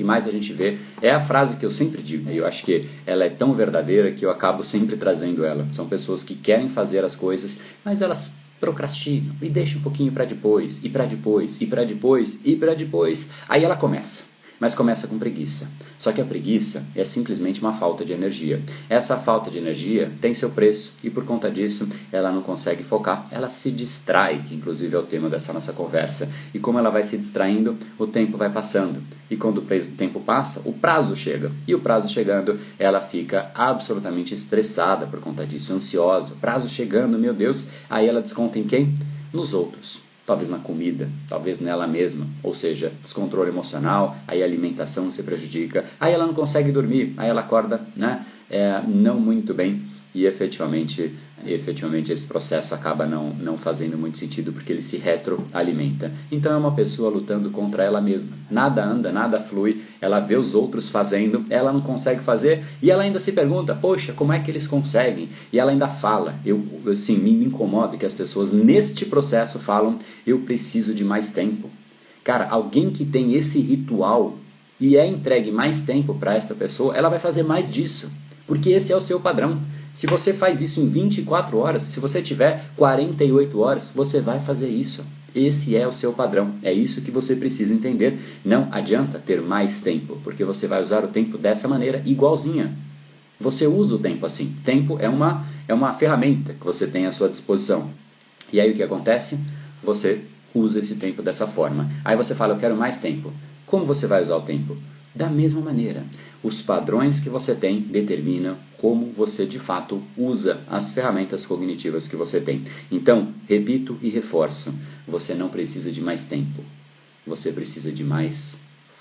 que mais a gente vê é a frase que eu sempre digo, e eu acho que ela é tão verdadeira que eu acabo sempre trazendo ela. São pessoas que querem fazer as coisas, mas elas procrastinam e deixam um pouquinho para depois, e para depois, e para depois, e para depois. Aí ela começa mas começa com preguiça. Só que a preguiça é simplesmente uma falta de energia. Essa falta de energia tem seu preço e por conta disso ela não consegue focar, ela se distrai, que inclusive é o tema dessa nossa conversa. E como ela vai se distraindo, o tempo vai passando. E quando o tempo passa, o prazo chega. E o prazo chegando, ela fica absolutamente estressada por conta disso, ansiosa. Prazo chegando, meu Deus, aí ela desconta em quem? Nos outros talvez na comida, talvez nela mesma, ou seja, descontrole emocional, aí a alimentação se prejudica, aí ela não consegue dormir, aí ela acorda, né, é, não muito bem e efetivamente efetivamente esse processo acaba não, não fazendo muito sentido porque ele se retroalimenta. Então é uma pessoa lutando contra ela mesma. Nada anda, nada flui, ela vê os outros fazendo, ela não consegue fazer e ela ainda se pergunta: poxa, como é que eles conseguem? E ela ainda fala. Eu, assim, me incomoda que as pessoas neste processo falam: eu preciso de mais tempo. Cara, alguém que tem esse ritual e é entregue mais tempo para esta pessoa, ela vai fazer mais disso, porque esse é o seu padrão. Se você faz isso em 24 horas, se você tiver 48 horas, você vai fazer isso. Esse é o seu padrão. É isso que você precisa entender. Não adianta ter mais tempo, porque você vai usar o tempo dessa maneira igualzinha. Você usa o tempo assim. Tempo é uma é uma ferramenta que você tem à sua disposição. E aí o que acontece? Você usa esse tempo dessa forma. Aí você fala, eu quero mais tempo. Como você vai usar o tempo? Da mesma maneira. Os padrões que você tem determinam como você de fato usa as ferramentas cognitivas que você tem. Então, repito e reforço: você não precisa de mais tempo, você precisa de mais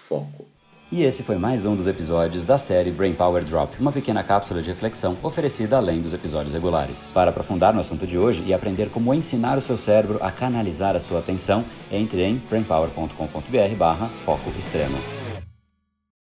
foco. E esse foi mais um dos episódios da série Brain Power Drop, uma pequena cápsula de reflexão oferecida além dos episódios regulares. Para aprofundar no assunto de hoje e aprender como ensinar o seu cérebro a canalizar a sua atenção, entre em brainpower.com.br/foco extremo.